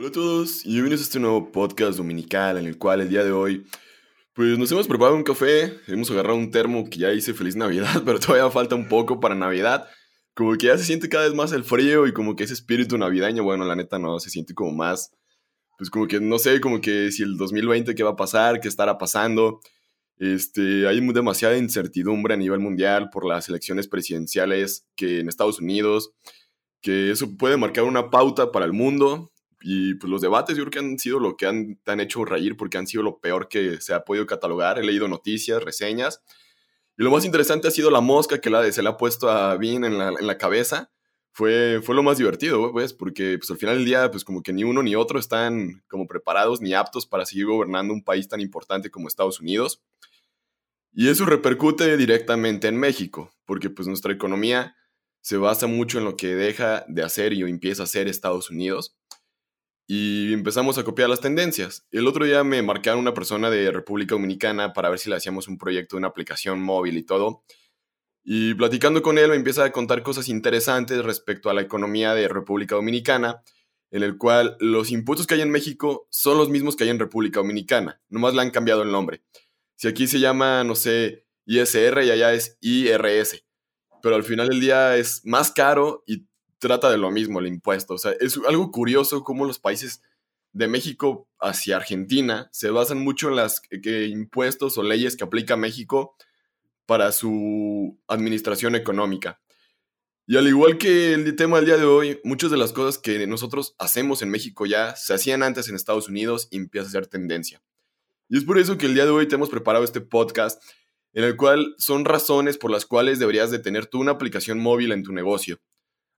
Hola a todos y bienvenidos a este nuevo podcast dominical en el cual el día de hoy pues nos hemos preparado un café, hemos agarrado un termo que ya hice feliz Navidad, pero todavía falta un poco para Navidad. Como que ya se siente cada vez más el frío y como que ese espíritu navideño, bueno, la neta no, se siente como más, pues como que no sé, como que si el 2020 qué va a pasar, qué estará pasando. Este, hay demasiada incertidumbre a nivel mundial por las elecciones presidenciales que en Estados Unidos, que eso puede marcar una pauta para el mundo y pues los debates yo creo que han sido lo que han, han hecho reír porque han sido lo peor que se ha podido catalogar. He leído noticias, reseñas. Y lo más interesante ha sido la mosca que la, se le ha puesto a Bean en la, en la cabeza. Fue, fue lo más divertido, pues, porque pues, al final del día, pues como que ni uno ni otro están como preparados ni aptos para seguir gobernando un país tan importante como Estados Unidos. Y eso repercute directamente en México, porque pues nuestra economía se basa mucho en lo que deja de hacer y empieza a hacer Estados Unidos y empezamos a copiar las tendencias. El otro día me marcaron una persona de República Dominicana para ver si le hacíamos un proyecto de una aplicación móvil y todo. Y platicando con él me empieza a contar cosas interesantes respecto a la economía de República Dominicana, en el cual los impuestos que hay en México son los mismos que hay en República Dominicana, nomás le han cambiado el nombre. Si aquí se llama, no sé, ISR y allá es IRS, pero al final del día es más caro y trata de lo mismo el impuesto. O sea, es algo curioso cómo los países de México hacia Argentina se basan mucho en las impuestos o leyes que aplica México para su administración económica. Y al igual que el tema del día de hoy, muchas de las cosas que nosotros hacemos en México ya se hacían antes en Estados Unidos y empieza a ser tendencia. Y es por eso que el día de hoy te hemos preparado este podcast en el cual son razones por las cuales deberías de tener tú una aplicación móvil en tu negocio.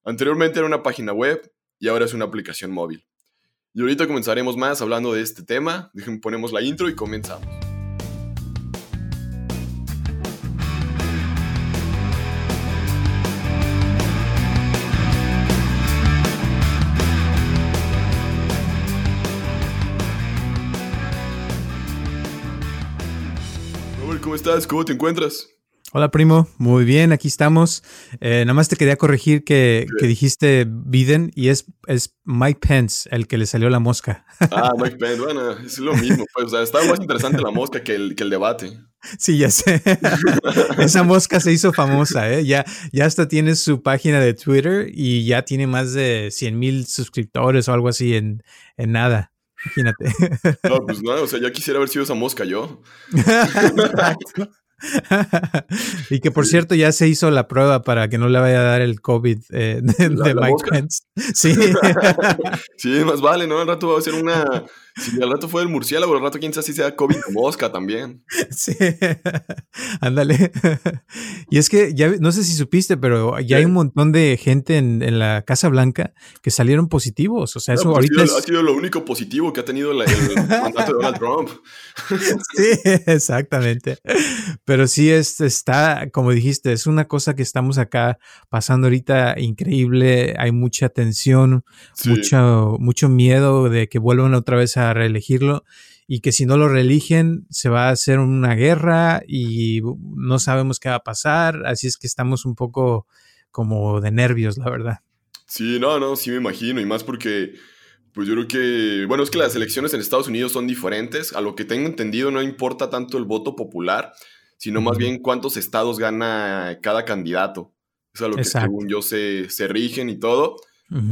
Anteriormente era una página web y ahora es una aplicación móvil. Y ahorita comenzaremos más hablando de este tema. ponemos la intro y comenzamos. ¿cómo estás? ¿Cómo te encuentras? Hola primo, muy bien, aquí estamos. Eh, nada más te quería corregir que, dijiste Biden y es, es Mike Pence el que le salió la mosca. Ah, Mike Pence, bueno, es lo mismo. Pues, o sea, está más interesante la mosca que el, que el debate. Sí, ya sé. Esa mosca se hizo famosa, ¿eh? Ya, ya hasta tiene su página de Twitter y ya tiene más de 100 mil suscriptores o algo así en, en nada. Imagínate. No, pues no, o sea, ya quisiera haber sido esa mosca yo. y que por cierto ya se hizo la prueba para que no le vaya a dar el COVID eh, de, Mike Pence. Sí. sí, más vale, ¿no? Al rato va a ser una. Si al rato fue el murciélago, al rato quién sabe si sea COVID mosca también. Sí. Ándale. Y es que ya no sé si supiste, pero ya hay un montón de gente en, la Casa Blanca que salieron positivos. O sea, eso pues ahorita. Ha sido, lo único positivo que ha tenido el mandato de Donald Trump. Sí, exactamente. Pero sí es, está, como dijiste, es una cosa que estamos acá pasando ahorita increíble. Hay mucha tensión, mucho, mucho miedo de que vuelvan otra vez a reelegirlo y que si no lo reeligen se va a hacer una guerra y no sabemos qué va a pasar. Así es que estamos un poco como de nervios, la verdad. Sí, no, no, sí me imagino. Y más porque, pues yo creo que, bueno, es que las elecciones en Estados Unidos son diferentes. A lo que tengo entendido no importa tanto el voto popular, sino más bien cuántos estados gana cada candidato. Es a lo que según yo se, se rigen y todo.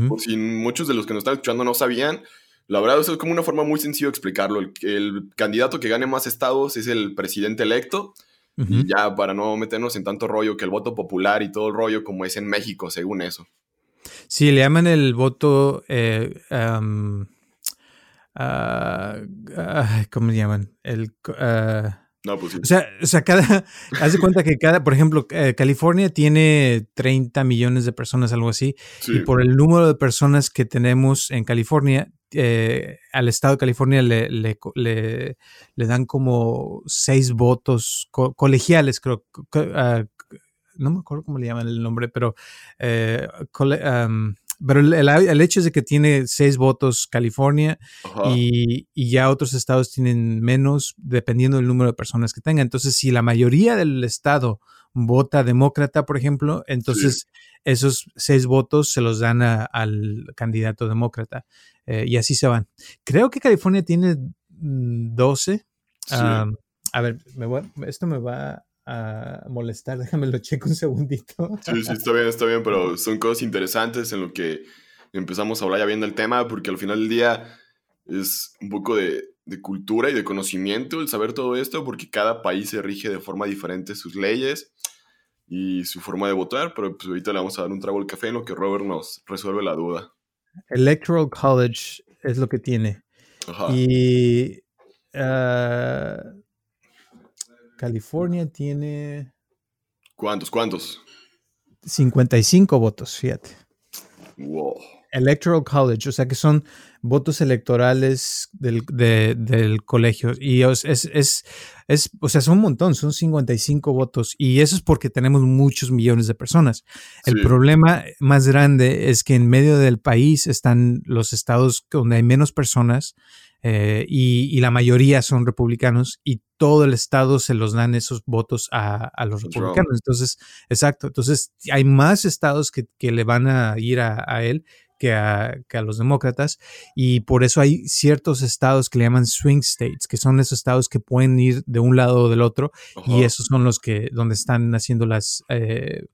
Por si muchos de los que nos están escuchando no sabían, la verdad eso es como una forma muy sencilla de explicarlo. El, candidato que gane más estados es el presidente electo. Y ya para no meternos en tanto rollo que el voto popular y todo el rollo como es en México, según eso. Sí, le llaman el voto... Eh, ah, ¿Cómo le llaman? El... Ah, no, pues sí. O sea, o sea cada, haz de cuenta que cada, por ejemplo, eh, California tiene 30 millones de personas, algo así, y por el número de personas que tenemos en California, eh, al estado de California le, le, le, dan como seis votos colegiales, creo. Uh, no me acuerdo cómo le llaman el nombre, pero eh, pero el, hecho es de que tiene seis votos California y, ya otros estados tienen menos dependiendo del número de personas que tenga. Entonces, si la mayoría del estado vota demócrata, por ejemplo, entonces esos seis votos se los dan al candidato demócrata eh, y así se van. Creo que California tiene 12. Mm, a ver, esto me va a molestar, déjame lo checo un segundito. Sí, sí, está bien, está bien, pero son cosas interesantes en lo que empezamos a hablar ya viendo el tema, porque al final del día es un poco de, de, cultura y de conocimiento el saber todo esto, porque cada país se rige de forma diferente sus leyes y su forma de votar, pero pues ahorita le vamos a dar un trago al café en lo que Robert nos resuelve la duda. Electoral College es lo que tiene. Ajá. Y uh, California tiene... ¿Cuántos? ¿Cuántos? 55 votos, fíjate. Wow. Electoral College, o sea que son votos electorales del, del colegio. Y es, es, es, o sea, son un montón, son 55 votos. Y eso es porque tenemos muchos millones de personas. El problema más grande es que en medio del país están los estados donde hay menos personas eh, y, la mayoría son republicanos y todo el estado se los dan esos votos a, los republicanos. Entonces, exacto. Entonces, hay más estados que, le van a ir a, él que a, los demócratas y por eso hay ciertos estados que le llaman swing states, que son esos estados que pueden ir de un lado o del otro y esos son los que donde están haciendo las eh,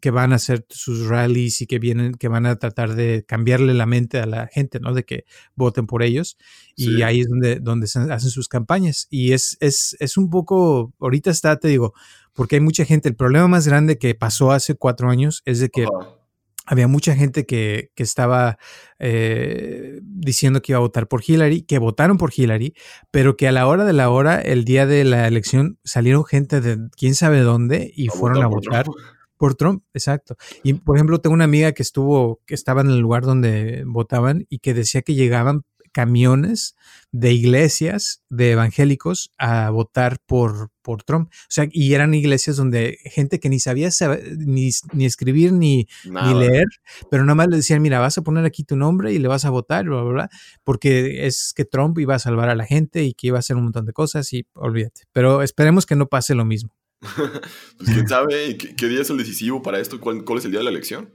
que van a hacer sus rallies y que vienen, que van a tratar de cambiarle la mente a la gente, ¿no? De que voten por ellos. Y ahí es donde, donde se hacen sus campañas. Y es, es, es un poco, ahorita está, te digo, porque hay mucha gente. El problema más grande que pasó hace cuatro años es de que había mucha gente que, que estaba eh, diciendo que iba a votar por Hillary, que votaron por Hillary, pero que a la hora de la hora, el día de la elección, salieron gente de quién sabe dónde y fueron a votar. Por Trump, exacto. Y por ejemplo, tengo una amiga que estuvo, que estaba en el lugar donde votaban y que decía que llegaban camiones de iglesias de evangélicos a votar por, por Trump. O sea, y eran iglesias donde gente que ni sabía ni, ni escribir ni, ni, leer, pero nada más le decían, mira, vas a poner aquí tu nombre y le vas a votar, bla, bla, bla, porque es que Trump iba a salvar a la gente y que iba a hacer un montón de cosas y olvídate. Pero esperemos que no pase lo mismo. pues quién sabe ¿Qué, día es el decisivo para esto. ¿Cuál, es el día de la elección?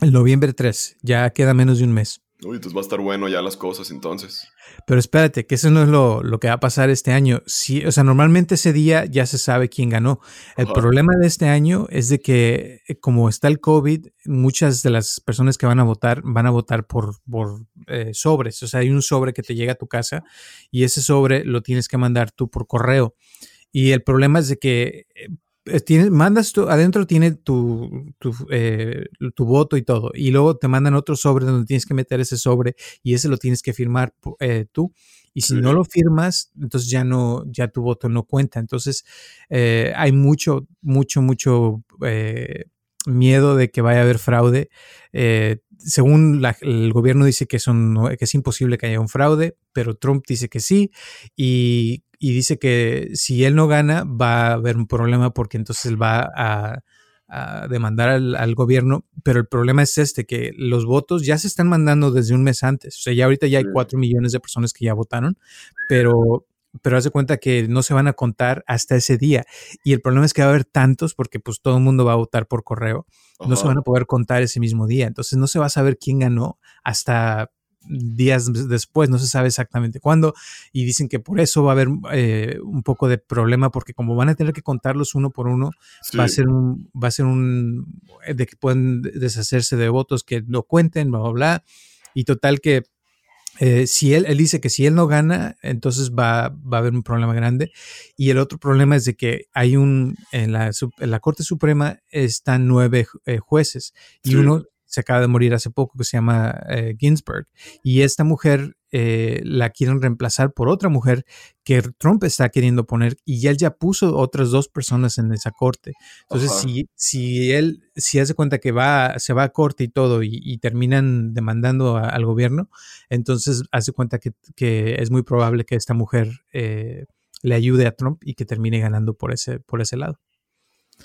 El noviembre 3. Ya queda menos de un mes. Uy, entonces va a estar bueno ya las cosas entonces. Pero espérate, que eso no es lo, que va a pasar este año. Sí, o sea, normalmente ese día ya se sabe quién ganó. El problema de este año es de que eh, como está el COVID, muchas de las personas que van a votar van a votar por, por eh, sobres. O sea, hay un sobre que te llega a tu casa y ese sobre lo tienes que mandar tú por correo. Y el problema es de que eh, tienes, mandas tu, adentro tiene tu, tu, eh, tu, voto y todo. Y luego te mandan otro sobre donde tienes que meter ese sobre y ese lo tienes que firmar eh, tú. Y si no lo firmas, entonces ya no, ya tu voto no cuenta. Entonces hay mucho, mucho, mucho miedo de que vaya a haber fraude. según el gobierno dice que, son, que es imposible que haya un fraude, pero Trump dice que sí. Y y dice que si él no gana va a haber un problema porque entonces él va a, demandar al, gobierno, pero el problema es este, que los votos ya se están mandando desde un mes antes, o sea, ya ahorita ya hay cuatro millones de personas que ya votaron, pero, pero haz de cuenta que no se van a contar hasta ese día. Y el problema es que va a haber tantos porque pues todo el mundo va a votar por correo, no se van a poder contar ese mismo día, entonces no se va a saber quién ganó hasta días después, no se sabe exactamente cuándo, y dicen que por eso va a haber eh, un poco de problema, porque como van a tener que contarlos uno por uno, va a ser un, va a ser un, eh, de que pueden deshacerse de votos que no cuenten, bla, bla, bla, y total que eh, si él, él dice que si él no gana, entonces va, va, a haber un problema grande. Y el otro problema es de que hay un, en la, en la Corte Suprema están nueve jueces y uno se acaba de morir hace poco, que se llama eh, Ginsburg. Y esta mujer eh, la quieren reemplazar por otra mujer que Trump está queriendo poner y él ya puso otras dos personas en esa corte. Entonces, si, si él, si hace cuenta que va, se va a corte y todo y, terminan demandando al gobierno, entonces hace cuenta que, es muy probable que esta mujer eh, le ayude a Trump y que termine ganando por ese, por ese lado.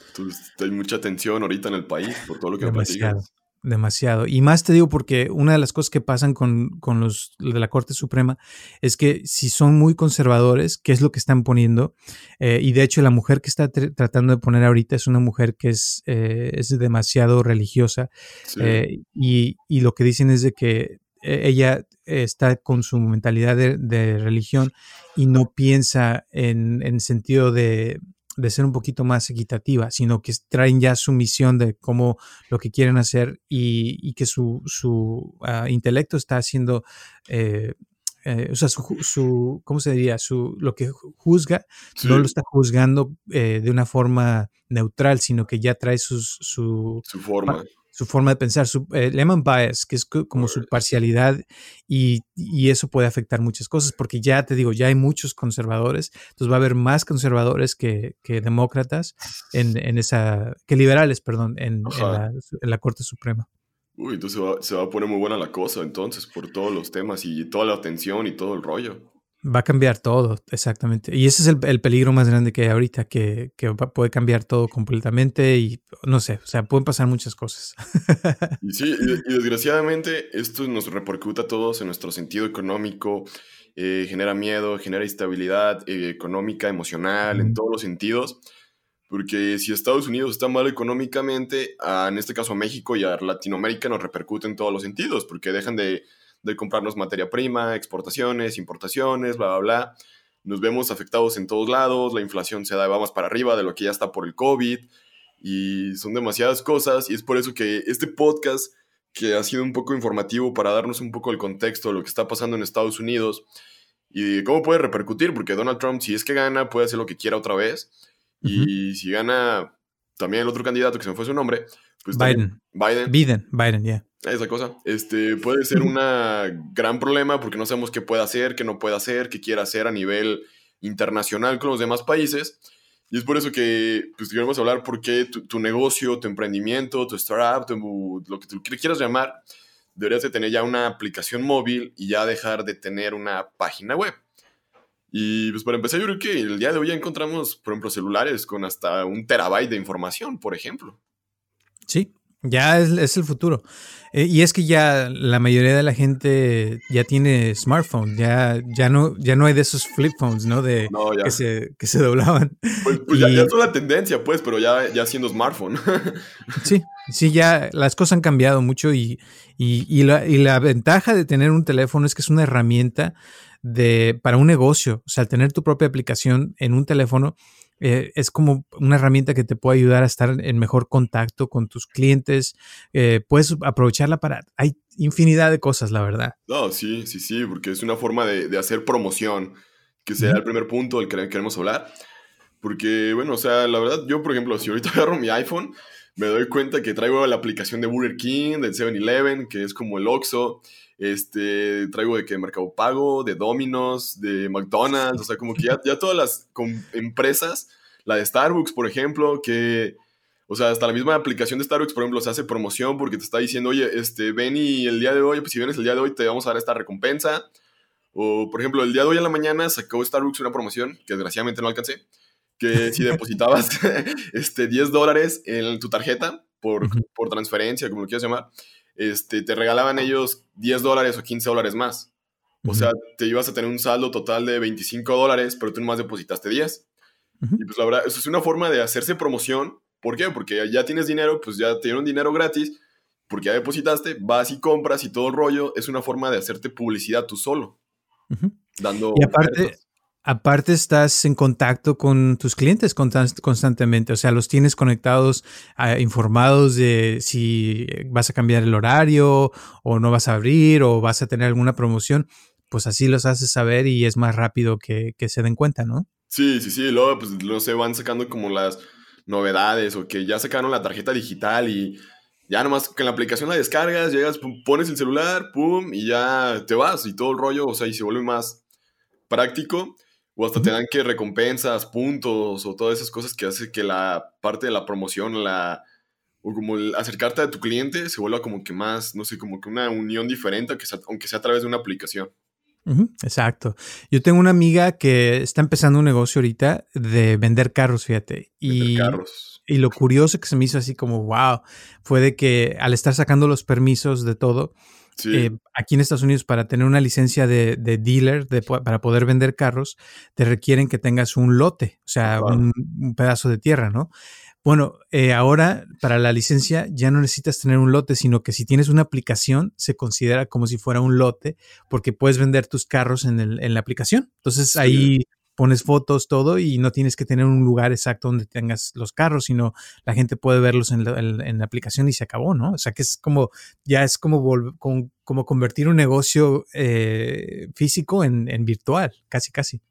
Entonces, hay mucha tensión ahorita en el país por todo lo que me platicas. Demasiado. Y más te digo porque una de las cosas que pasan con, los de la Corte Suprema es que si son muy conservadores, ¿qué es lo que están poniendo? Eh, y de hecho la mujer que está tratando de poner ahorita es una mujer que es, eh, es demasiado religiosa. Eh, y, lo que dicen es de que ella está con su mentalidad de, religión y no piensa en, en sentido de, de ser un poquito más equitativa, sino que traen ya su misión de cómo lo que quieren hacer y, que su, su ah, intelecto está haciendo, eh, eh, o sea, su, ¿cómo se diría? Su, lo que juzga, no lo está juzgando eh, de una forma neutral, sino que ya trae sus, su, su forma su forma de pensar, su eh, bias, que es como su parcialidad y, eso puede afectar muchas cosas porque ya te digo, ya hay muchos conservadores, entonces va a haber más conservadores que, demócratas en, esa, que liberales, perdón, en, la, Corte Suprema. Uy, entonces se va, se va a poner muy buena la cosa entonces por todos los temas y toda la atención y todo el rollo. Va a cambiar todo, exactamente. Y ese es el, peligro más grande que hay ahorita, que, puede cambiar todo completamente y no sé, o sea, pueden pasar muchas cosas. Sí, y, desgraciadamente esto nos repercute a todos en nuestro sentido económico, eh, genera miedo, genera instabilidad eh, económica, emocional, en todos los sentidos. Porque si Estados Unidos está mal económicamente, en este caso a México y a Latinoamérica nos repercute en todos los sentidos, porque dejan de de comprarnos materia prima, exportaciones, importaciones, bla, bla, bla. Nos vemos afectados en todos lados, la inflación se da, vamos para arriba de lo que ya está por el COVID y son demasiadas cosas y es por eso que este podcast, que ha sido un poco informativo para darnos un poco el contexto de lo que está pasando en Estados Unidos y cómo puede repercutir, porque Donald Trump, si es que gana, puede hacer lo que quiera otra vez. Y si gana también el otro candidato, que se me fue su nombre, pues Biden. Biden. Biden, Biden, ya. Esa cosa. Este, puede ser un gran problema porque no sabemos qué puede hacer, qué no puede hacer, qué quiere hacer a nivel internacional con los demás países. Y es por eso que pues, queremos hablar por qué tu, negocio, tu emprendimiento, tu startup, lo que tú quieras llamar, deberías de tener ya una aplicación móvil y ya dejar de tener una página web. Y pues para empezar, yo creo que el día de hoy ya encontramos, por ejemplo, celulares con hasta un terabyte de información, por ejemplo. Sí, ya es, el futuro. Eh, y es que ya la mayoría de la gente ya tiene smartphone, ya, ya, no, ya no hay de esos flip phones, ¿no? De, Que, se, que se doblaban. Pues, pues ya, es una tendencia, pues, pero ya, ya siendo smartphone. sí, sí, ya las cosas han cambiado mucho y, y, y, la, y la ventaja de tener un teléfono es que es una herramienta de, para un negocio. O sea, tener tu propia aplicación en un teléfono eh, es como una herramienta que te puede ayudar a estar en mejor contacto con tus clientes. Eh, puedes aprovecharla para... Hay infinidad de cosas, la verdad. No, sí, sí, sí, porque es una forma de, hacer promoción, que sea el primer punto del que queremos hablar. Porque, bueno, o sea, la verdad, yo, por ejemplo, si ahorita agarro mi iPhone, me doy cuenta que traigo la aplicación de Burger King, del 7-Eleven, que es como el Oxxo. Este, traigo de que Mercado Pago, de Domino's, de McDonald's, o sea, como que ya, ya todas las empresas, la de Starbucks, por ejemplo, que, o sea, hasta la misma aplicación de Starbucks, por ejemplo, se hace promoción porque te está diciendo, oye, este, ven y el día de hoy, pues si vienes el día de hoy, te vamos a dar esta recompensa. O, por ejemplo, el día de hoy en la mañana sacó Starbucks una promoción que desgraciadamente no alcancé, que si depositabas este, 10 dólares en tu tarjeta por, por transferencia, como lo quieras llamar, este, te regalaban ellos 10 dólares o 15 dólares más. O sea, te ibas a tener un saldo total de 25 dólares, pero tú nomás depositaste 10. Y pues la verdad, eso es una forma de hacerse promoción. ¿Por qué? Porque ya tienes dinero, pues ya te dieron dinero gratis, porque ya depositaste, vas y compras y todo el rollo. Es una forma de hacerte publicidad tú solo. Dando. Y aparte, Aparte estás en contacto con tus clientes constantemente, o sea, los tienes conectados, ah, informados de si vas a cambiar el horario o no vas a abrir o vas a tener alguna promoción, pues así los haces saber y es más rápido que, se den cuenta, ¿no? Sí, sí, sí, luego pues no se van sacando como las novedades o que ya sacaron la tarjeta digital y ya nomás que la aplicación la descargas, llegas, pones el celular, pum, y ya te vas y todo el rollo, o sea, y se vuelve más práctico. O hasta te dan que recompensas, puntos o todas esas cosas que hace que la parte de la promoción, la, o como el acercarte a tu cliente se vuelva como que más, no sé, como que una unión diferente, aunque sea, aunque sea a través de una aplicación. exacto. Yo tengo una amiga que está empezando un negocio ahorita de vender carros, fíjate. Y, carros. y lo curioso que se me hizo así como, wow, fue de que al estar sacando los permisos de todo, eh, aquí en Estados Unidos para tener una licencia de, dealer, para poder vender carros, te requieren que tengas un lote, o sea, un, pedazo de tierra, ¿no? Bueno, eh, ahora para la licencia ya no necesitas tener un lote, sino que si tienes una aplicación se considera como si fuera un lote porque puedes vender tus carros en, el, en la aplicación. Entonces ahí pones fotos, todo y no tienes que tener un lugar exacto donde tengas los carros, sino la gente puede verlos en la, aplicación y se acabó, ¿no? O sea que es como, ya es como, como, convertir un negocio eh, físico en, en virtual, casi, casi.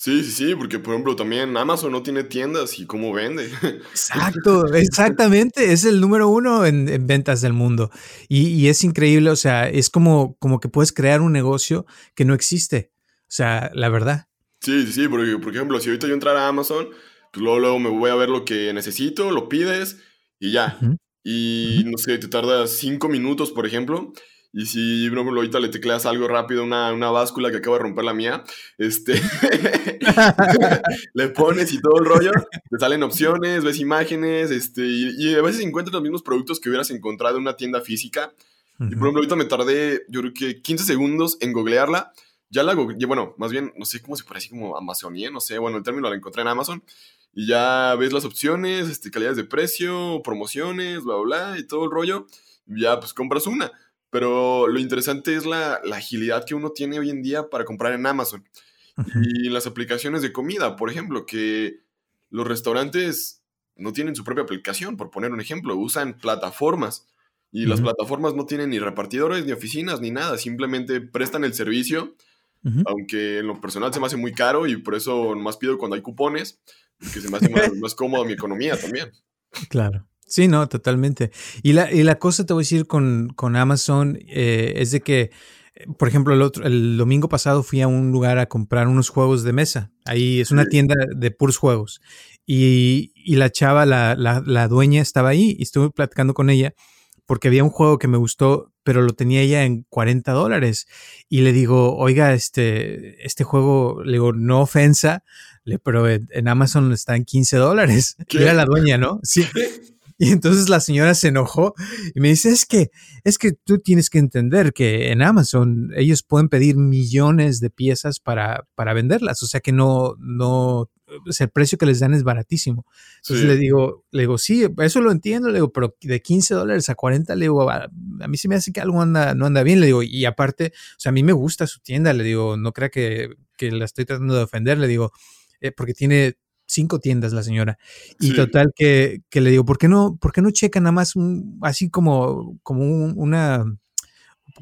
Sí, sí, sí, porque por ejemplo también Amazon no tiene tiendas y cómo vende. Exacto, exactamente, es el número uno en, ventas del mundo. Y, es increíble, o sea, es como, como que puedes crear un negocio que no existe. O sea, la verdad. Sí, sí, sí, porque por ejemplo, si ahorita yo entrara a Amazon, pues luego, luego me voy a ver lo que necesito, lo pides y ya. Y no sé, te tardas cinco minutos, por ejemplo, y si, por ejemplo, ahorita le tecleas algo rápido, una, una báscula que acaba de romper la mía, este, le pones y todo el rollo, te salen opciones, ves imágenes, este, y, a veces encuentras los mismos productos que hubieras encontrado en una tienda física. Y por ejemplo, ahorita me tardé, yo creo que 15 segundos en googlearla. Ya la googleé, bueno, más bien, no sé cómo se parece como Amazonía, no sé, bueno, el término lo encontré en Amazon. Y ya ves las opciones, este, calidades de precio, promociones, bla, bla, bla, y todo el rollo. Ya, pues compras una. Pero lo interesante es la, agilidad que uno tiene hoy en día para comprar en Amazon. Y las aplicaciones de comida, por ejemplo, que los restaurantes no tienen su propia aplicación, por poner un ejemplo, usan plataformas. Y las plataformas no tienen ni repartidores, ni oficinas, ni nada, simplemente prestan el servicio, aunque en lo personal se me hace muy caro y por eso más pido cuando hay cupones, que se me hace más, más cómodo mi economía también. Claro. Sí, no, totalmente. Y la, y la cosa te voy a decir con, con Amazon eh, es de que, por ejemplo, el, otro, el domingo pasado fui a un lugar a comprar unos juegos de mesa. Ahí es una tienda de puros juegos. Y, y la chava, la, la, la, dueña, estaba ahí y estuve platicando con ella porque había un juego que me gustó, pero lo tenía ella en 40 dólares. Y le digo, oiga, este, este juego, le digo, no ofensa, pero en Amazon está en 15 dólares. Era la dueña, ¿no? Sí. Y entonces la señora se enojó y me dice, es que, es que tú tienes que entender que en Amazon ellos pueden pedir millones de piezas para, para venderlas. O sea que no, no, el precio que les dan es baratísimo. Entonces le digo, le digo, sí, eso lo entiendo, le digo, pero de 15 dólares a 40, le digo, a, mí se me hace que algo anda, no anda bien, le digo, y aparte, o sea, a mí me gusta su tienda, le digo, no crea que, que la estoy tratando de ofender, le digo, eh, porque tiene cinco tiendas la señora. Y total que, que, le digo, ¿por qué no, por qué no checa nada más un, así como, como una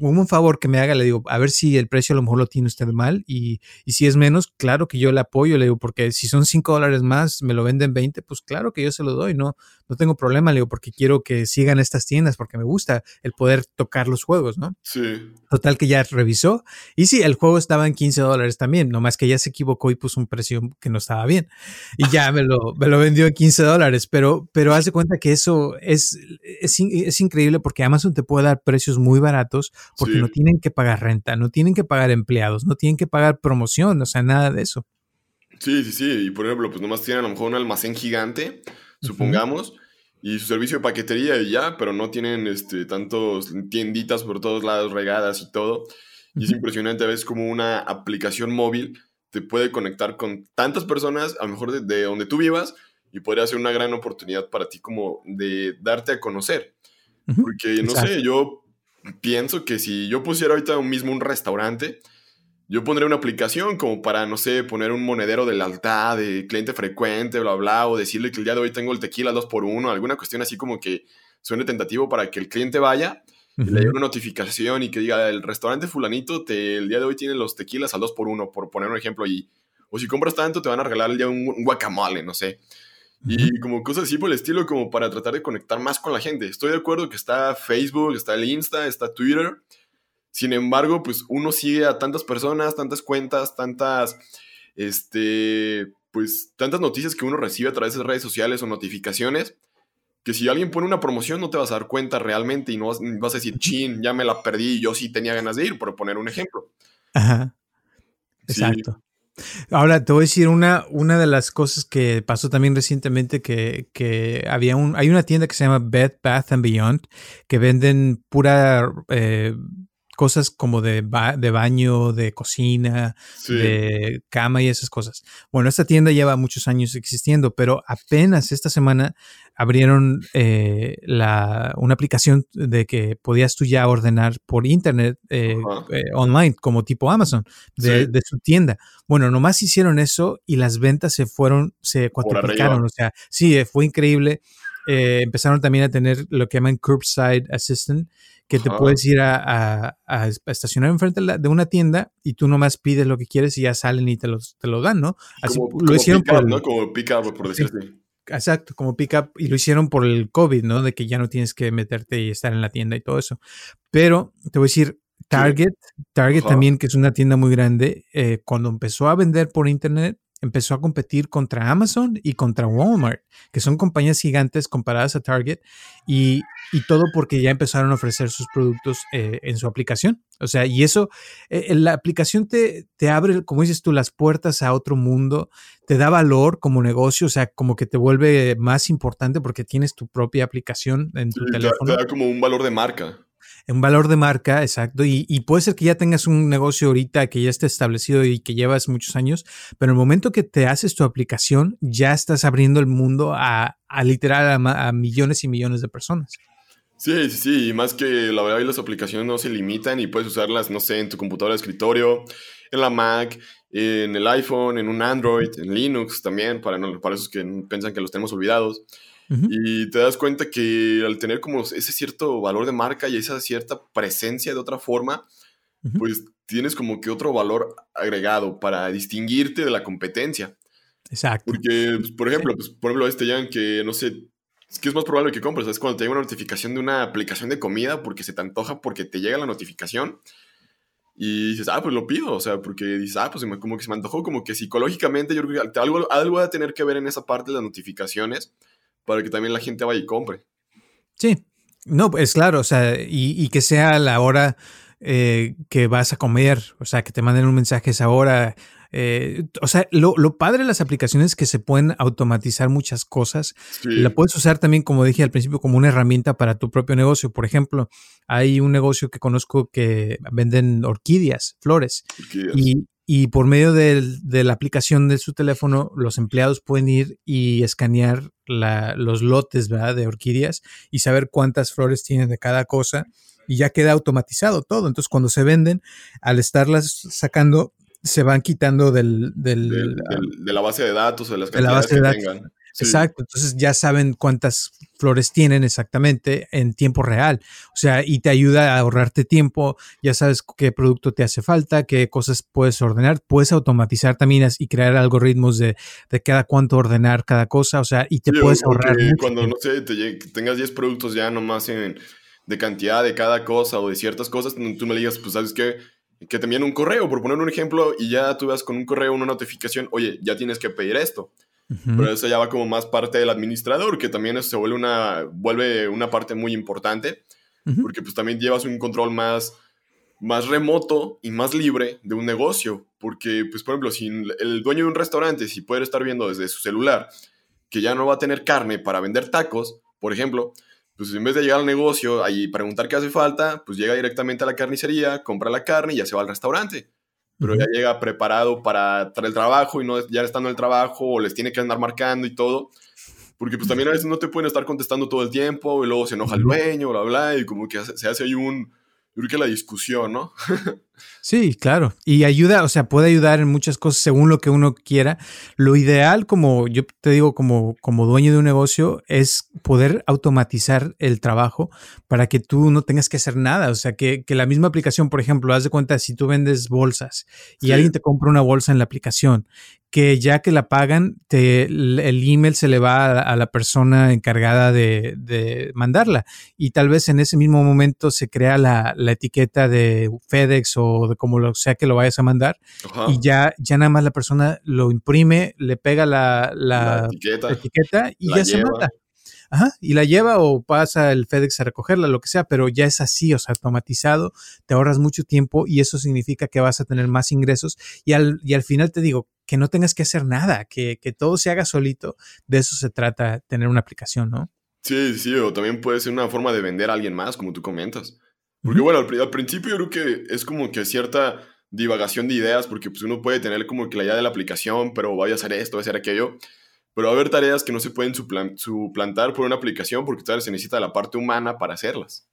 un favor que me haga, le digo, a ver si el precio a lo mejor lo tiene usted mal y, y si es menos, claro que yo le apoyo, le digo, porque si son 5 dólares más, me lo venden 20, pues claro que yo se lo doy, no, no tengo problema, le digo, porque quiero que sigan estas tiendas, porque me gusta el poder tocar los juegos, ¿no? Sí. Total que ya revisó y sí, el juego estaba en 15 dólares también, nomás que ya se equivocó y puso un precio que no estaba bien y ya me lo, me lo vendió en 15 dólares, pero, pero hace cuenta que eso es, es, es increíble porque Amazon te puede dar precios muy baratos porque no tienen que pagar renta, no tienen que pagar empleados, no tienen que pagar promoción, o sea, nada de eso. Sí, sí, sí. Y por ejemplo, pues nomás tienen a lo mejor un almacén gigante, supongamos, y su servicio de paquetería y ya, pero no tienen este, tantos tienditas por todos lados regadas y todo. Y es impresionante a veces como una aplicación móvil te puede conectar con tantas personas, a lo mejor de, de donde tú vivas, y podría ser una gran oportunidad para ti como de darte a conocer. Porque, no sé, yo pienso que si yo pusiera ahorita mismo un restaurante, yo pondría una aplicación como para, no sé, poner un monedero de lealtad, de cliente frecuente, bla, bla, o decirle que el día de hoy tengo el tequila 2 por 1 alguna cuestión así como que suene tentativo para que el cliente vaya y le dé una notificación y que diga, el restaurante fulanito te, el día de hoy tiene los tequilas al 2 por 1 por poner un ejemplo, y, o si compras tanto te van a regalar el día un, un guacamole, no sé. Y como cosas así por el estilo, como para tratar de conectar más con la gente. Estoy de acuerdo que está Facebook, está el Insta, está Twitter. Sin embargo, pues uno sigue a tantas personas, tantas cuentas, tantas, este, pues tantas noticias que uno recibe a través de redes sociales o notificaciones, que si alguien pone una promoción no te vas a dar cuenta realmente y no vas, vas a decir, chin, ya me la perdí, yo sí tenía ganas de ir, por poner un ejemplo. Ajá. Exacto. Ahora te voy a decir una, una de las cosas que pasó también recientemente que, que había un, hay una tienda que se llama Bed Bath and Beyond que venden pura eh, cosas como de, de baño, de cocina, de cama y esas cosas. Bueno, esta tienda lleva muchos años existiendo, pero apenas esta semana abrieron eh, la, una aplicación de que podías tú ya ordenar por internet eh, eh, online, como tipo Amazon, de, su tienda. Bueno, nomás hicieron eso y las ventas se fueron, se cuatriplicaron. O sea, sí, fue increíble. Empezaron también a tener lo que llaman curbside assistant, que te puedes ir a, estacionar enfrente de una tienda y tú nomás pides lo que quieres y ya salen y te, los, te lo dan, ¿no? Así lo hicieron por ¿no? Como pick up, por decirlo así. Exacto, como pick up y lo hicieron por el COVID, ¿no? De que ya no tienes que meterte y estar en la tienda y todo eso. Pero te voy a decir, Target, Target también, que es una tienda muy grande, eh, cuando empezó a vender por internet, empezó a competir contra Amazon y contra Walmart, que son compañías gigantes comparadas a Target, y, todo porque ya empezaron a ofrecer sus productos eh, en su aplicación. O sea, y eso, eh, la aplicación te, te, abre, como dices tú, las puertas a otro mundo, te da valor como negocio, o sea, como que te vuelve más importante porque tienes tu propia aplicación en tu teléfono. Te da como un valor de marca un valor de marca, exacto. Y, puede ser que ya tengas un negocio ahorita que ya esté establecido y que llevas muchos años, pero en el momento que te haces tu aplicación, ya estás abriendo el mundo a, literal a, millones y millones de personas. Sí, sí, sí, y más que la verdad las aplicaciones no se limitan y puedes usarlas, no sé, en tu computadora de escritorio, en la Mac, en el iPhone, en un Android, en Linux también, para, para esos que piensan que los tenemos olvidados. Y te das cuenta que al tener como ese cierto valor de marca y esa cierta presencia de otra forma, pues tienes como que otro valor agregado para distinguirte de la competencia. Exacto. Porque, pues, por ejemplo, pues, por ejemplo, este ya que no sé, es que es más probable que compres, es cuando te llega una notificación de una aplicación de comida porque se te antoja, porque te llega la notificación y dices, ah, pues lo pido, o sea, porque dices, ah, pues como que se me antojó, como que psicológicamente yo creo que algo, algo va a tener que ver en esa parte de las notificaciones para que también la gente vaya y compre. Sí, no, es claro, o sea, y, que sea la hora eh, que vas a comer, o sea, que te manden un mensaje esa hora. Eh, o sea, lo, padre de las aplicaciones es que se pueden automatizar muchas cosas. La puedes usar también, como dije al principio, como una herramienta para tu propio negocio. Por ejemplo, hay un negocio que conozco que venden orquídeas, flores. Y, y por medio de, la aplicación de su teléfono, los empleados pueden ir y escanear los lotes de orquídeas y saber cuántas flores tienen de cada cosa y ya queda automatizado todo. Entonces, cuando se venden, al estarlas sacando, se van quitando del, de la base de datos, de las que tengan. Exacto, entonces ya saben cuántas flores tienen exactamente en tiempo real. O sea, y te ayuda a ahorrarte tiempo, ya sabes qué producto te hace falta, qué cosas puedes ordenar, puedes automatizar también y crear algoritmos de, de cada cuánto ordenar cada cosa, o sea, y te puedes ahorrar. cuando, no sé, tengas 10 productos ya nomás en, de cantidad de cada cosa o de ciertas cosas, tú me digas, pues sabes qué, que te envíen un correo, por poner un ejemplo, y ya tú vas con un correo, una notificación, oye, ya tienes que pedir esto. Pero eso ya va como más parte del administrador, que también eso se vuelve una, vuelve una parte muy importante, porque pues también llevas un control más, más remoto y más libre de un negocio, porque pues por ejemplo, si el dueño de un restaurante, si puede estar viendo desde su celular que ya no va a tener carne para vender tacos, por ejemplo, pues en vez de llegar al negocio y preguntar qué hace falta, pues llega directamente a la carnicería, compra la carne y ya se va al restaurante pero ya llega preparado para, para el trabajo y no ya estando en el trabajo o les tiene que andar marcando y todo. Porque pues también a veces no te pueden estar contestando todo el tiempo y luego se enoja el dueño, bla, bla, y como que se hace ahí un, creo que la discusión, ¿no? sí, claro. Y ayuda, o sea, puede ayudar en muchas cosas según lo que uno quiera. Lo ideal, como yo te digo, como, como dueño de un negocio, es poder automatizar el trabajo para que tú no tengas que hacer nada. O sea, que, la misma aplicación, por ejemplo, haz de cuenta, si tú vendes bolsas y alguien te compra una bolsa en la aplicación que ya que la pagan, te, el email se le va a, la persona encargada de, mandarla. Y tal vez en ese mismo momento se crea la, etiqueta de FedEx o de como lo sea que lo vayas a mandar. Y ya, ya nada más la persona lo imprime, le pega la, etiqueta, y ya se manda. ajá, y la lleva o pasa el FedEx a recogerla, lo que sea, pero ya es así, o sea, automatizado, te ahorras mucho tiempo y eso significa que vas a tener más ingresos y al, y al final te digo, que no tengas que hacer nada, que, que todo se haga solito, de eso se trata tener una aplicación, ¿no? Sí, sí, o también puede ser una forma de vender a alguien más, como tú comentas. Porque bueno, al, principio yo creo que es como que cierta divagación de ideas, porque pues uno puede tener como que la idea de la aplicación, pero vaya a hacer esto, voy a hacer aquello. Pero va a haber tareas que no se pueden suplantar por una aplicación porque tal vez se necesita la parte humana para hacerlas.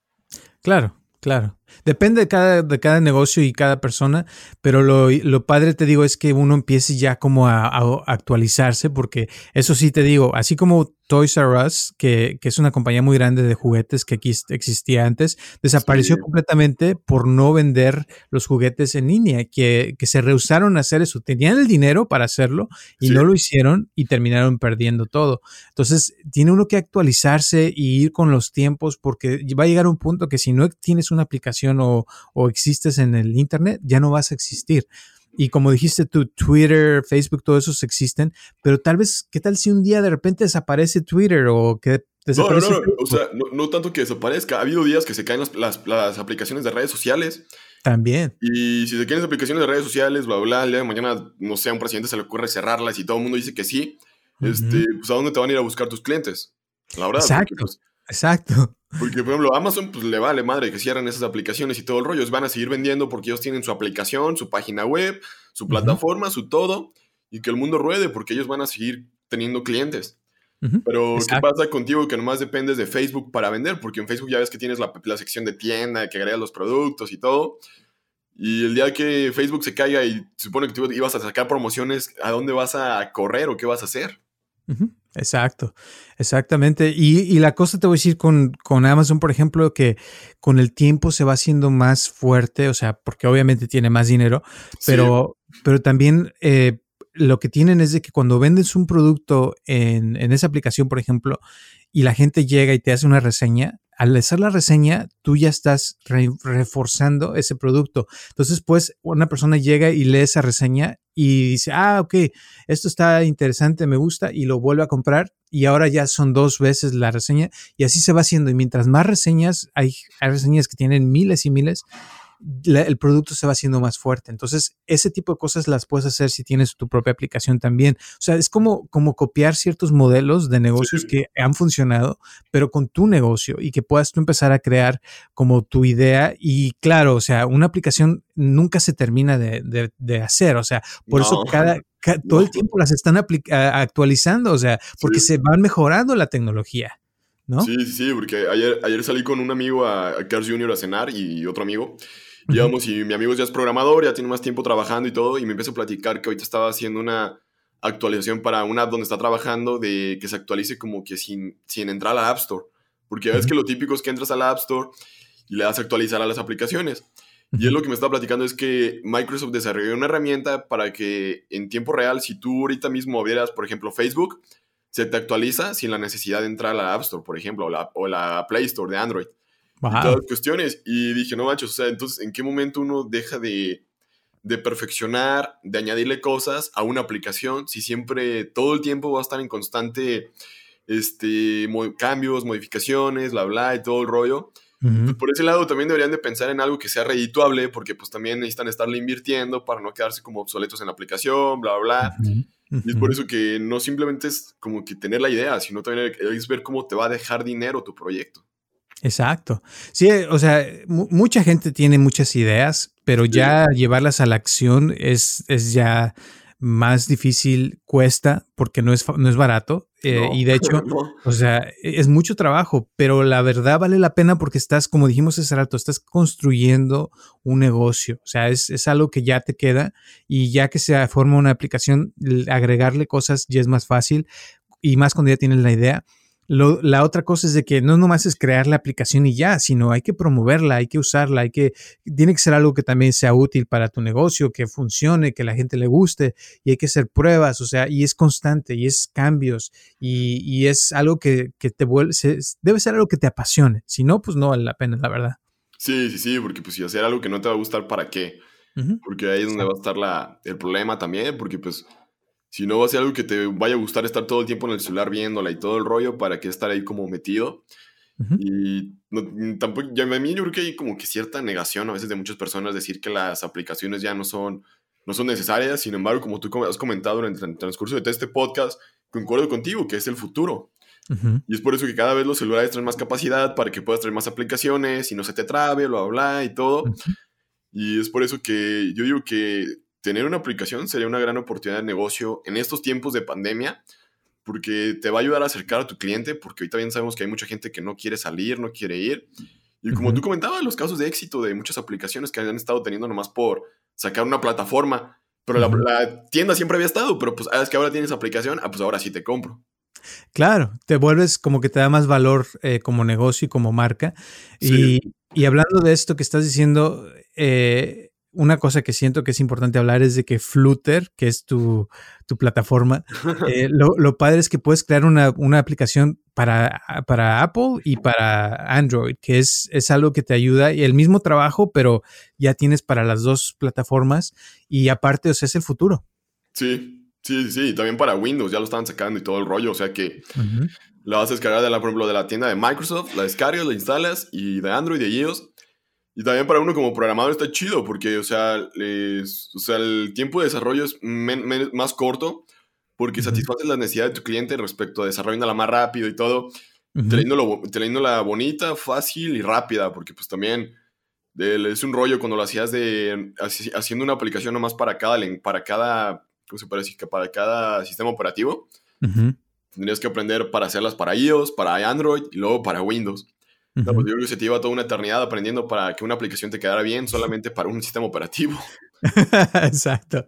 Claro, Claro, depende de cada, de cada negocio y cada persona, pero lo, lo padre te digo es que uno empiece ya como a, actualizarse, porque eso sí te digo, así como Toys R Us, que, que, es una compañía muy grande de juguetes que aquí existía antes, desapareció completamente por no vender los juguetes en línea, que, que, se rehusaron a hacer eso. Tenían el dinero para hacerlo y no lo hicieron y terminaron perdiendo todo. Entonces, tiene uno que actualizarse y ir con los tiempos porque va a llegar un punto que si no tienes una aplicación o, o existes en el Internet, ya no vas a existir. Y como dijiste tú, Twitter, Facebook, todos esos existen, pero tal vez, ¿qué tal si un día de repente desaparece Twitter o que desaparece? No, no, no, o sea, no, tanto que desaparezca. Ha habido días que se caen las, las, aplicaciones de redes sociales. También. Y si se caen las aplicaciones de redes sociales, bla, bla, el día de mañana, no sé, a un presidente se le ocurre cerrarlas y todo el mundo dice que sí, este, pues ¿a dónde te van a ir a buscar tus clientes? La verdad. Exacto. Pues, exacto. Porque, por ejemplo, Amazon, pues le vale madre que cierren esas aplicaciones y todo el rollo. Ellos van a seguir vendiendo porque ellos tienen su aplicación, su página web, su plataforma, su todo, y que el mundo ruede porque ellos van a seguir teniendo clientes. Pero, ¿qué pasa contigo que nomás dependes de Facebook para vender? Porque en Facebook ya ves que tienes la, la sección de tienda, que agregas los productos y todo. Y el día que Facebook se caiga y supone que tú ibas a sacar promociones, ¿a dónde vas a correr o qué vas a hacer? Exacto, exactamente. Y, la cosa te voy a decir con, con, Amazon, por ejemplo, que con el tiempo se va haciendo más fuerte, o sea, porque obviamente tiene más dinero, pero, pero también eh, lo que tienen es de que cuando vendes un producto en, en esa aplicación, por ejemplo, y la gente llega y te hace una reseña, al hacer la reseña, tú ya estás reforzando ese producto. Entonces, pues, una persona llega y lee esa reseña y dice, ah, ok, esto está interesante, me gusta, y lo vuelve a comprar. Y ahora ya son dos veces la reseña y así se va haciendo. Y mientras más reseñas, hay, hay reseñas que tienen miles y miles, el producto se va haciendo más fuerte. Entonces, ese tipo de cosas las puedes hacer si tienes tu propia aplicación también. O sea, es como, como copiar ciertos modelos de negocios que han funcionado, pero con tu negocio y que puedas tú empezar a crear como tu idea. Y claro, o sea, una aplicación nunca se termina de, de, hacer. O sea, por eso cada, todo el tiempo las están actualizando, o sea, porque se van mejorando la tecnología. ¿No? Sí, sí, porque ayer, ayer salí con un amigo a, a Cars Junior a cenar y otro amigo. Digamos, y mi amigo ya es programador, ya tiene más tiempo trabajando y todo, y me empezó a platicar que ahorita estaba haciendo una actualización para una app donde está trabajando de que se actualice como que sin, sin entrar a la App Store. Porque ves que lo típico es que entras a la App Store y le das a actualizar a las aplicaciones. Y él lo que me está platicando es que Microsoft desarrolló una herramienta para que en tiempo real, si tú ahorita mismo vieras, por ejemplo, Facebook, se te actualiza sin la necesidad de entrar a la App Store, por ejemplo, o la, o la Play Store de Android todas las cuestiones. Y dije, no manches, o sea, entonces, ¿en qué momento uno deja de, de perfeccionar, de añadirle cosas a una aplicación si siempre, todo el tiempo va a estar en constante este, cambios, modificaciones, bla, bla, y todo el rollo? Pues, por ese lado también deberían de pensar en algo que sea redituable, porque pues también necesitan estarle invirtiendo para no quedarse como obsoletos en la aplicación, bla, bla. Y es por eso que no simplemente es como que tener la idea, sino también es ver cómo te va a dejar dinero tu proyecto. Exacto. Sí, o sea, mucha gente tiene muchas ideas, pero ya llevarlas a la acción es, es ya más difícil, cuesta, porque no es, no es barato. Eh, y de hecho, o sea, es mucho trabajo, pero la verdad vale la pena porque estás, como dijimos hace rato, estás construyendo un negocio. O sea, es, es algo que ya te queda y ya que se forma una aplicación, agregarle cosas ya es más fácil y más cuando ya tienes la idea la otra cosa es de que no nomás es crear la aplicación y ya, sino hay que promoverla, hay que usarla, hay que, tiene que ser algo que también sea útil para tu negocio, que funcione, que la gente le guste y hay que hacer pruebas, o sea, y es constante y es cambios y, es algo que, te vuelve, debe ser algo que te apasione, si no, pues no vale la pena, la verdad. Sí, sí, sí, porque pues si hacer algo que no te va a gustar, ¿para qué? Porque ahí es donde va a estar la, el problema también, porque pues Si no va a ser algo que te vaya a gustar estar todo el tiempo en el celular viéndola y todo el rollo, ¿para que estar ahí como metido? Y tampoco, ya, a mí yo creo que hay como que cierta negación a veces de muchas personas decir que las aplicaciones ya no son, no son necesarias. Sin embargo, como tú has comentado durante el transcurso de este podcast, concuerdo contigo que es el futuro. Y es por eso que cada vez los celulares traen más capacidad para que puedas traer más aplicaciones y no se te trabe, bla, bla, bla y todo. Y es por eso que yo digo que tener una aplicación sería una gran oportunidad de negocio en estos tiempos de pandemia, porque te va a ayudar a acercar a tu cliente, porque ahorita bien sabemos que hay mucha gente que no quiere salir, no quiere ir. Y como tú comentabas, los casos de éxito de muchas aplicaciones que han estado teniendo nomás por sacar una plataforma, pero la, tienda siempre había estado, pero pues ah, es que ahora tienes aplicación, ah, pues ahora sí te compro. Claro, te vuelves como que te da más valor eh, como negocio y como marca. Y, y, hablando de esto que estás diciendo, eh, una cosa que siento que es importante hablar es de que Flutter, que es tu, plataforma, eh, lo, padre es que puedes crear una, aplicación para, para, Apple y para Android, que es, es algo que te ayuda y el mismo trabajo, pero ya tienes para las dos plataformas y aparte, o sea, es el futuro. Sí, sí, sí, también para Windows ya lo están sacando y todo el rollo, o sea que la vas a descargar de la, por ejemplo, de la tienda de Microsoft, la descargas, la instalas y de Android y de iOS y también para uno como programador está chido porque, o sea, o sea el tiempo de desarrollo es más corto porque satisfaces las necesidades de tu cliente respecto a desarrollándola más rápido y todo, teniendo la bonita, fácil y rápida, porque pues también es un rollo cuando lo hacías de haciendo una aplicación nomás para cada, para cada, ¿cómo se parece? Para cada sistema operativo. Tendrías que aprender para hacerlas para iOS, para Android y luego para Windows. No, pues yo creo que se te iba toda una eternidad aprendiendo para que una aplicación te quedara bien solamente para un sistema operativo. Exacto.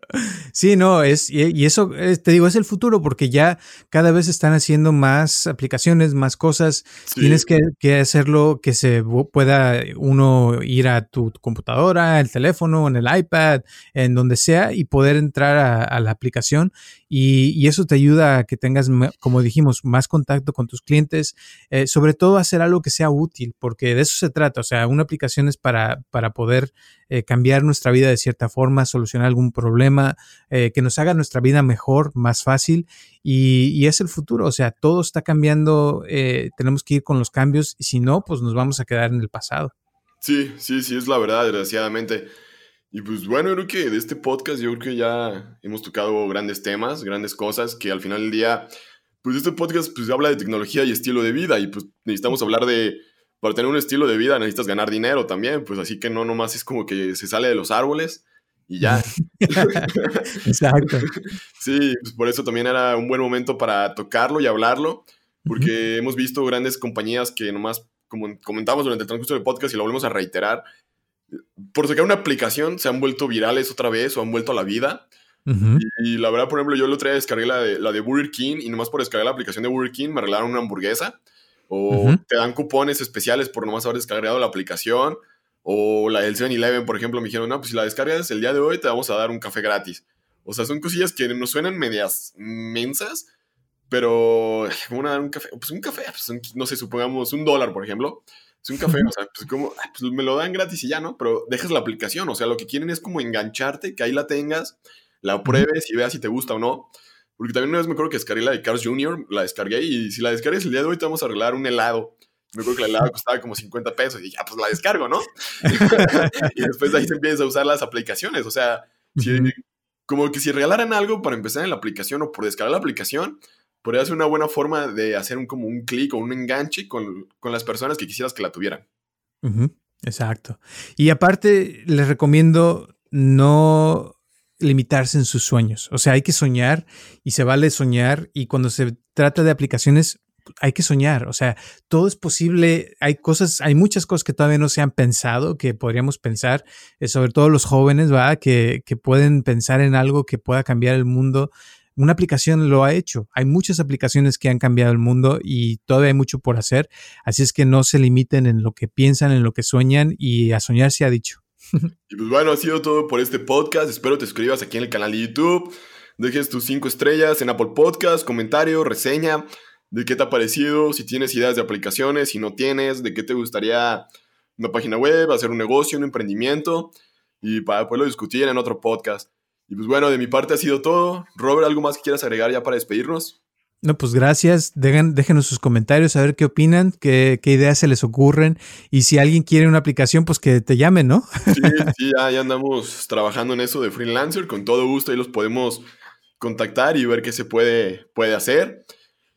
Sí, no, es, y, eso, eh, te digo, es el futuro porque ya cada vez están haciendo más aplicaciones, más cosas. Tienes que, hacerlo que se pueda uno ir a tu, computadora, el teléfono, en el iPad, en donde sea y poder entrar a, la aplicación. Y, eso te ayuda a que tengas, como dijimos, más contacto con tus clientes, eh, sobre todo hacer algo que sea útil, porque de eso se trata. O sea, una aplicación es para, para poder eh, cambiar nuestra vida de cierta forma, solucionar algún problema, eh, que nos haga nuestra vida mejor, más fácil. Y, es el futuro, o sea, todo está cambiando, eh, tenemos que ir con los cambios y si no, pues nos vamos a quedar en el pasado. Sí, sí, sí, es la verdad, desgraciadamente. Y pues bueno, creo que de este podcast yo creo que ya hemos tocado grandes temas, grandes cosas que al final del día, pues este podcast pues habla de tecnología y estilo de vida y pues necesitamos hablar de para tener un estilo de vida necesitas ganar dinero también, pues así que no nomás es como que se sale de los árboles y ya. Exacto. Sí, pues por eso también era un buen momento para tocarlo y hablarlo, porque hemos visto grandes compañías que nomás, como comentamos durante el transcurso del podcast y lo volvemos a reiterar, por sacar una aplicación se han vuelto virales otra vez o han vuelto a la vida. y, la verdad, por ejemplo, yo el otro día descargué la de, la de Burger King y nomás por descargar la aplicación de Burger King me regalaron una hamburguesa. O te dan cupones especiales por nomás haber descargado la aplicación. O la del 7-Eleven, por ejemplo, me dijeron, no, pues si la descargas el día de hoy te vamos a dar un café gratis. O sea, son cosillas que nos suenan medias mensas, pero ¿cómo dar un café? Pues un café, pues no sé, supongamos un dólar, por ejemplo. Es un café, o sea, pues como, pues me lo dan gratis y ya, ¿no? Pero dejas la aplicación, o sea, lo que quieren es como engancharte, que ahí la tengas, la pruebes y veas si te gusta o no. Porque también una vez me acuerdo que descargué la de Cars Jr., la descargué y si la descargas el día de hoy te vamos a arreglar un helado. Me acuerdo que el helado costaba como 50 pesos y ya, pues la descargo, ¿no? y después de ahí se empieza a usar las aplicaciones. O sea, como que si regalaran algo para empezar en la aplicación o por descargar la aplicación, podría ser una buena forma de hacer un, como un clic o un enganche con, con, las personas que quisieras que la tuvieran. Exacto. Y aparte, les recomiendo no limitarse en sus sueños. O sea, hay que soñar y se vale soñar y cuando se trata de aplicaciones hay que soñar, o sea, todo es posible, hay cosas, hay muchas cosas que todavía no se han pensado, que podríamos pensar, eh, sobre todo los jóvenes, ¿va? Que, que pueden pensar en algo que pueda cambiar el mundo. Una aplicación lo ha hecho, hay muchas aplicaciones que han cambiado el mundo y todavía hay mucho por hacer, así es que no se limiten en lo que piensan, en lo que sueñan y a soñar se ha dicho. Y pues bueno, ha sido todo por este podcast. Espero te suscribas aquí en el canal de YouTube. Dejes tus 5 estrellas en Apple Podcast, comentario, reseña de qué te ha parecido, si tienes ideas de aplicaciones, si no tienes, de qué te gustaría una página web, hacer un negocio, un emprendimiento y para poderlo discutir en otro podcast. Y pues bueno, de mi parte ha sido todo. Robert, ¿algo más que quieras agregar ya para despedirnos? No, pues gracias. Dejen, déjenos sus comentarios, a ver qué opinan, qué, ideas se les ocurren. Y si alguien quiere una aplicación, pues que te llamen, ¿no? Sí, sí, ya, andamos trabajando en eso de freelancer. Con todo gusto ahí los podemos contactar y ver qué se puede, puede hacer.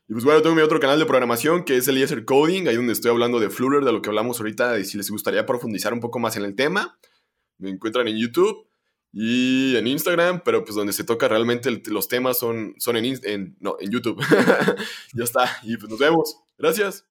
Y pues bueno, tengo mi otro canal de programación que es Eliezer Coding, ahí donde estoy hablando de Flutter, de lo que hablamos ahorita, y si les gustaría profundizar un poco más en el tema. Me encuentran en YouTube y en Instagram, pero pues donde se toca realmente los temas son, son en, no, en YouTube. ya está, y pues nos vemos. Gracias.